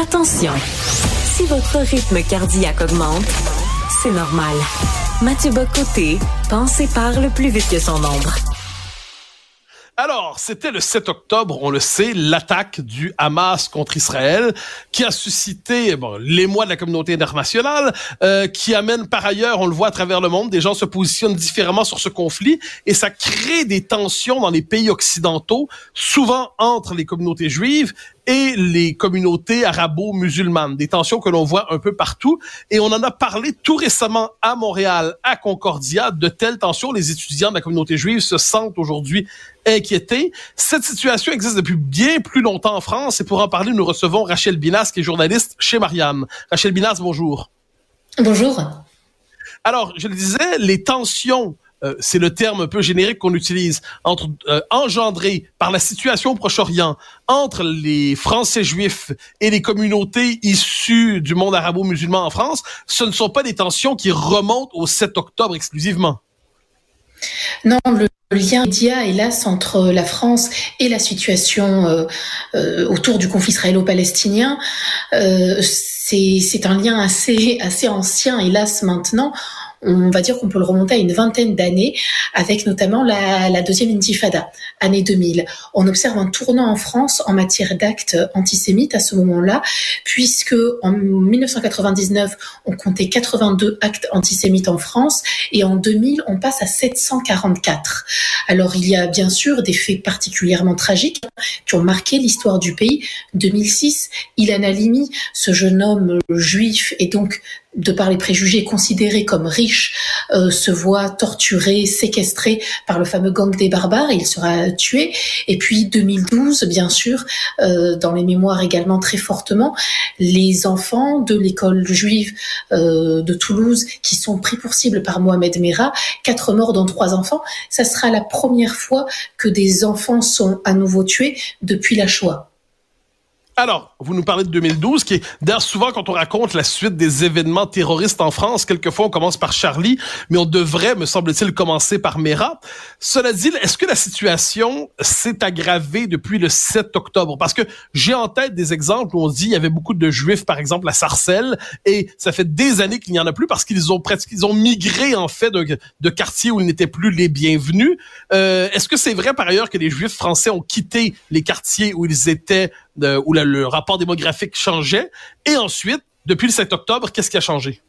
Attention, si votre rythme cardiaque augmente, c'est normal. Mathieu Bocoté pense et parle plus vite que son ombre. Alors, c'était le 7 octobre, on le sait, l'attaque du Hamas contre Israël, qui a suscité bon, l'émoi de la communauté internationale, euh, qui amène par ailleurs, on le voit à travers le monde, des gens se positionnent différemment sur ce conflit, et ça crée des tensions dans les pays occidentaux, souvent entre les communautés juives et les communautés arabo-musulmanes, des tensions que l'on voit un peu partout. Et on en a parlé tout récemment à Montréal, à Concordia, de telles tensions. Les étudiants de la communauté juive se sentent aujourd'hui inquiétés. Cette situation existe depuis bien plus longtemps en France et pour en parler, nous recevons Rachel Binas, qui est journaliste chez Mariam. Rachel Binas, bonjour. Bonjour. Alors, je le disais, les tensions euh, c'est le terme un peu générique qu'on utilise, euh, engendré par la situation au Proche-Orient entre les Français juifs et les communautés issues du monde arabo-musulman en France, ce ne sont pas des tensions qui remontent au 7 octobre exclusivement. Non, le lien immédiat, hélas, entre la France et la situation euh, autour du conflit israélo-palestinien, c'est un lien assez, assez ancien, hélas, maintenant on va dire qu'on peut le remonter à une vingtaine d'années, avec notamment la, deuxième intifada, année 2000. On observe un tournant en France en matière d'actes antisémites à ce moment-là, puisque en 1999, on comptait 82 actes antisémites en France, et en 2000, on passe à 744. Alors il y a bien sûr des faits particulièrement tragiques qui ont marqué l'histoire du pays. 2006, Ilan Halimi, ce jeune homme juif et donc de par les préjugés, considéré comme riche, euh, se voit torturé, séquestré par le fameux gang des barbares. Il sera tué. Et puis 2012, bien sûr, euh, dans les mémoires également très fortement, les enfants de l'école juive euh, de Toulouse qui sont pris pour cible par Mohamed Merah, quatre morts dont trois enfants. Ça sera la première fois que des enfants sont à nouveau tués depuis la Shoah. Alors, vous nous parlez de 2012, qui est d'ailleurs souvent quand on raconte la suite des événements terroristes en France, quelquefois on commence par Charlie, mais on devrait, me semble-t-il, commencer par Mera. Cela dit, est-ce que la situation s'est aggravée depuis le 7 octobre? Parce que j'ai en tête des exemples où on dit il y avait beaucoup de juifs, par exemple, à Sarcelles, et ça fait des années qu'il n'y en a plus parce qu'ils ont presque, ils ont migré en fait de, de quartiers où ils n'étaient plus les bienvenus. Euh, est-ce que c'est vrai par ailleurs que les juifs français ont quitté les quartiers où ils étaient, où le rapport démographique changeait. Et ensuite, depuis le 7 octobre, qu'est-ce qui a changé?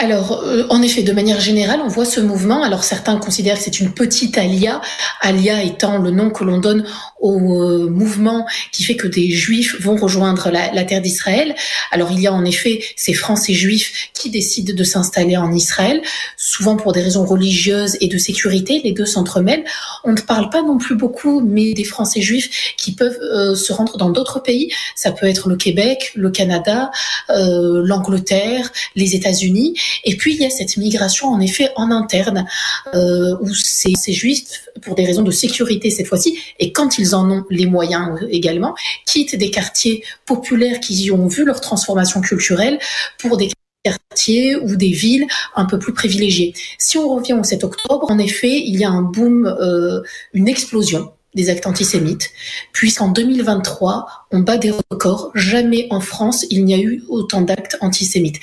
Alors, euh, en effet, de manière générale, on voit ce mouvement. Alors, certains considèrent que c'est une petite alia, alia étant le nom que l'on donne au euh, mouvement qui fait que des juifs vont rejoindre la, terre d'Israël. Alors, il y a en effet ces Français juifs qui décident de s'installer en Israël, souvent pour des raisons religieuses et de sécurité. Les deux s'entremêlent. On ne parle pas non plus beaucoup, mais des Français juifs qui peuvent euh, se rendre dans d'autres pays. Ça peut être le Québec, le Canada, l'Angleterre, les États-Unis. Et puis il y a cette migration en effet en interne euh, où ces, ces juifs, pour des raisons de sécurité cette fois-ci, et quand ils en ont les moyens également, quittent des quartiers populaires qui y ont vu leur transformation culturelle pour des quartiers ou des villes un peu plus privilégiées. Si on revient au 7 octobre, en effet, il y a un boom, euh, une explosion des actes antisémites, puisqu'en 2023, on bat des records. Jamais en France, il n'y a eu autant d'actes antisémites.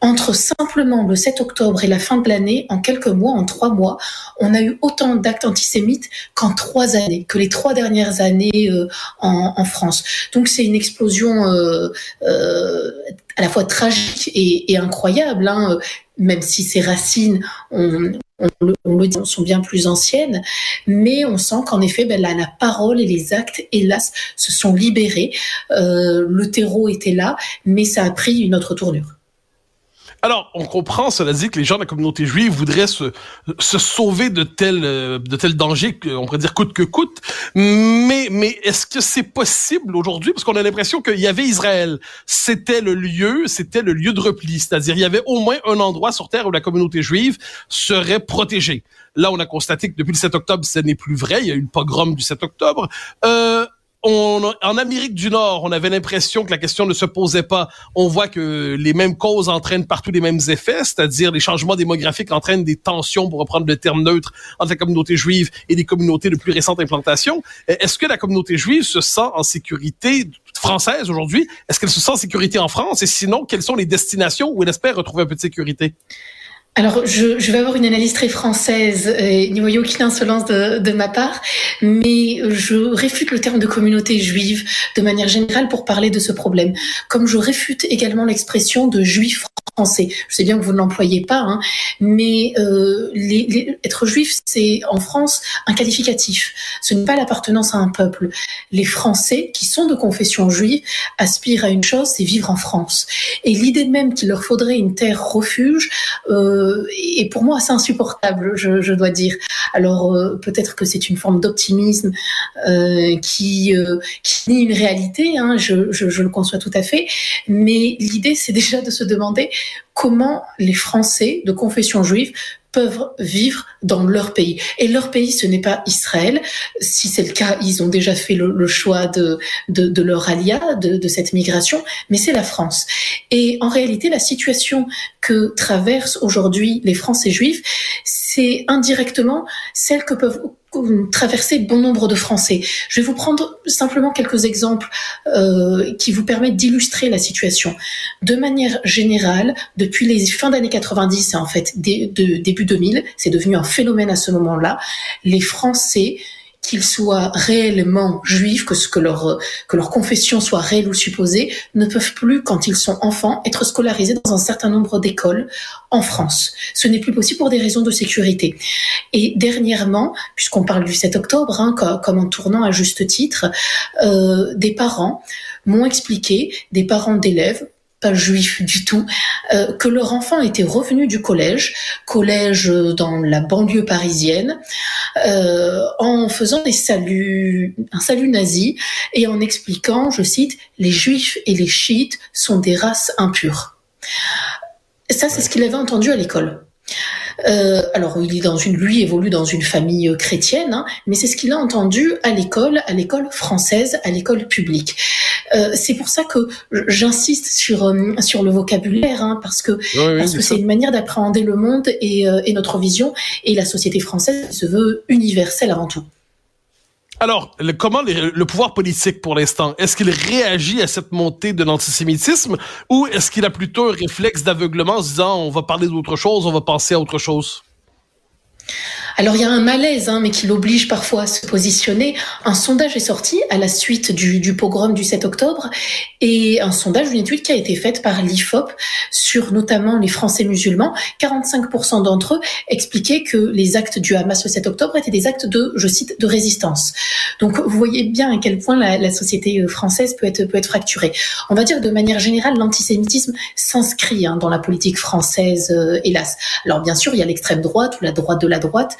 Entre simplement le 7 octobre et la fin de l'année, en quelques mois, en trois mois, on a eu autant d'actes antisémites qu'en trois années, que les trois dernières années euh, en, France. Donc c'est une explosion euh, euh, à la fois tragique et, incroyable, hein, même si ses racines, on, le, dit, sont bien plus anciennes, mais on sent qu'en effet, ben, la, parole et les actes, hélas, se sont libérés. Euh, le terreau était là, mais ça a pris une autre tournure. Alors, on comprend, cela dit, que les gens de la communauté juive voudraient se, se sauver de tels de tels dangers, on pourrait dire coûte que coûte. Mais, mais est-ce que c'est possible aujourd'hui? Parce qu'on a l'impression qu'il y avait Israël. C'était le lieu, c'était le lieu de repli. C'est-à-dire, il y avait au moins un endroit sur Terre où la communauté juive serait protégée. Là, on a constaté que depuis le 7 octobre, ce n'est plus vrai. Il y a eu le pogrom du 7 octobre. Euh, en Amérique du Nord, on avait l'impression que la question ne se posait pas. On voit que les mêmes causes entraînent partout les mêmes effets, c'est-à-dire les changements démographiques entraînent des tensions, pour reprendre le terme neutre, entre la communauté juive et les communautés de plus récente implantation. Est-ce que la communauté juive se sent en sécurité française aujourd'hui? Est-ce qu'elle se sent en sécurité en France? Et sinon, quelles sont les destinations où elle espère retrouver un peu de sécurité? Alors, je, je, vais avoir une analyse très française, et n'y voyez aucune insolence de, de, ma part, mais je réfute le terme de communauté juive de manière générale pour parler de ce problème, comme je réfute également l'expression de juif Je sais bien que vous ne l'employez pas, hein, mais euh, être juif, c'est en France un qualificatif. Ce n'est pas l'appartenance à un peuple. Les Français, qui sont de confession juive, aspirent à une chose, c'est vivre en France. Et l'idée même qu'il leur faudrait une terre refuge... Euh, et pour moi assez insupportable, je, dois dire. Alors euh, peut-être que c'est une forme d'optimisme qui, nie une réalité, hein, je le conçois tout à fait, mais l'idée c'est déjà de se demander comment les Français de confession juive peuvent vivre dans leur pays. Et leur pays, ce n'est pas Israël. Si c'est le cas, ils ont déjà fait le, choix de, de, leur alia, de cette migration, mais c'est la France. Et en réalité, la situation que traversent aujourd'hui les Français juifs, c'est indirectement celle que peuvent traverser bon nombre de Français. Je vais vous prendre simplement quelques exemples euh, qui vous permettent d'illustrer la situation. De manière générale, depuis les fins d'années 90 et en fait début 2000, c'est devenu un phénomène à ce moment-là, les Français qu'ils soient réellement juifs, que que leur que leur confession soit réelle ou supposée, ne peuvent plus, quand ils sont enfants, être scolarisés dans un certain nombre d'écoles en France. Ce n'est plus possible pour des raisons de sécurité. Et dernièrement, puisqu'on parle du 7 octobre, hein, comme en tournant à juste titre, euh, des parents m'ont expliqué, des parents d'élèves pas juif du tout, euh, que leur enfant était revenu du collège, collège dans la banlieue parisienne, euh, en faisant des saluts, un salut nazi et en expliquant, je cite, les juifs et les chiites sont des races impures. Ça, c'est ce qu'il avait entendu à l'école. Euh, alors, il est dans une, lui évolue dans une famille chrétienne, hein, mais c'est ce qu'il a entendu à l'école, à l'école française, à l'école publique. Euh, c'est pour ça que j'insiste sur euh, sur le vocabulaire, hein, parce que oui, parce que c'est une manière d'appréhender le monde et, euh, et notre vision et la société française se veut universelle avant tout. Alors, le, comment le, pouvoir politique pour l'instant, est-ce qu'il réagit à cette montée de l'antisémitisme ou est-ce qu'il a plutôt un réflexe d'aveuglement en se disant on va parler d'autre chose, on va penser à autre chose? Alors il y a un malaise, hein, mais qui l'oblige parfois à se positionner. Un sondage est sorti à la suite du, du pogrom du 7 octobre, et un sondage, une étude qui a été faite par l'IFOP sur notamment les Français musulmans. 45% d'entre eux expliquaient que les actes du Hamas le 7 octobre étaient des actes de, je cite, de résistance. Donc vous voyez bien à quel point la, la société française peut être, peut être fracturée. On va dire de manière générale, l'antisémitisme s'inscrit hein, dans la politique française, euh, hélas. Alors bien sûr, il y a l'extrême droite ou la droite de la droite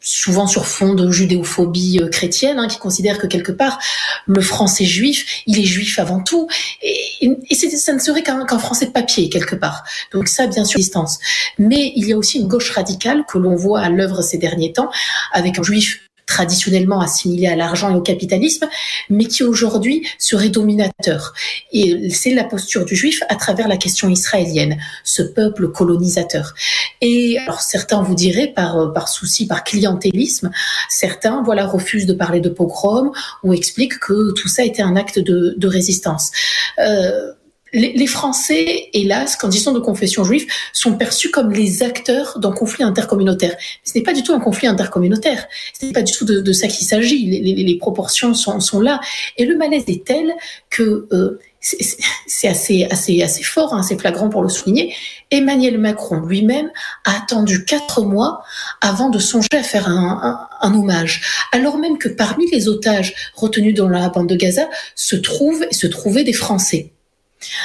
souvent sur fond de judéophobie euh, chrétienne, hein, qui considère que quelque part le français juif, il est juif avant tout, et, et ça ne serait qu'un qu français de papier quelque part. Donc ça, bien sûr, distance. Mais il y a aussi une gauche radicale que l'on voit à l'œuvre ces derniers temps, avec un juif traditionnellement assimilé à l'argent et au capitalisme, mais qui aujourd'hui serait dominateur. Et c'est la posture du juif à travers la question israélienne, ce peuple colonisateur. Et alors certains vous diraient par, par souci, par clientélisme, certains voilà refusent de parler de pogrom ou expliquent que tout ça était un acte de, de résistance. Euh, les, Français, hélas, quand ils sont de confession juive, sont perçus comme les acteurs d'un conflit intercommunautaire. Ce n'est pas du tout un conflit intercommunautaire. Ce n'est pas du tout de, de ça qu'il s'agit. Les, les, les, proportions sont, sont, là. Et le malaise est tel que euh, c'est assez, assez, assez fort, hein, assez flagrant pour le souligner. Emmanuel Macron lui-même a attendu quatre mois avant de songer à faire un, un, un, hommage, alors même que parmi les otages retenus dans la bande de Gaza se trouvent se trouvaient des Français.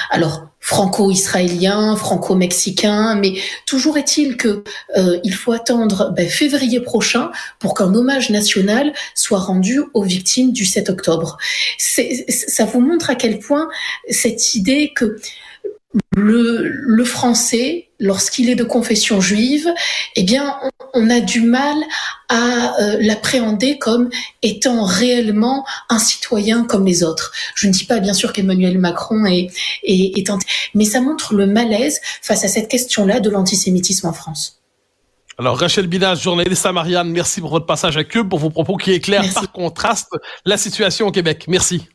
Alors, franco-israélien, franco-mexicain, mais toujours est-il que euh, il faut attendre ben, février prochain pour qu'un hommage national soit rendu aux victimes du 7 octobre. Ça vous montre à quel point cette idée que le, le français, lorsqu'il est de confession juive, eh bien, on, on a du mal à euh, l'appréhender comme étant réellement un citoyen comme les autres. Je ne dis pas bien sûr qu'Emmanuel Macron est, est, est, mais ça montre le malaise face à cette question-là de l'antisémitisme en France. Alors, Rachel Binas, journaliste à Marianne, merci pour votre passage à Cube, pour vos propos qui éclairent merci. par contraste la situation au Québec. Merci.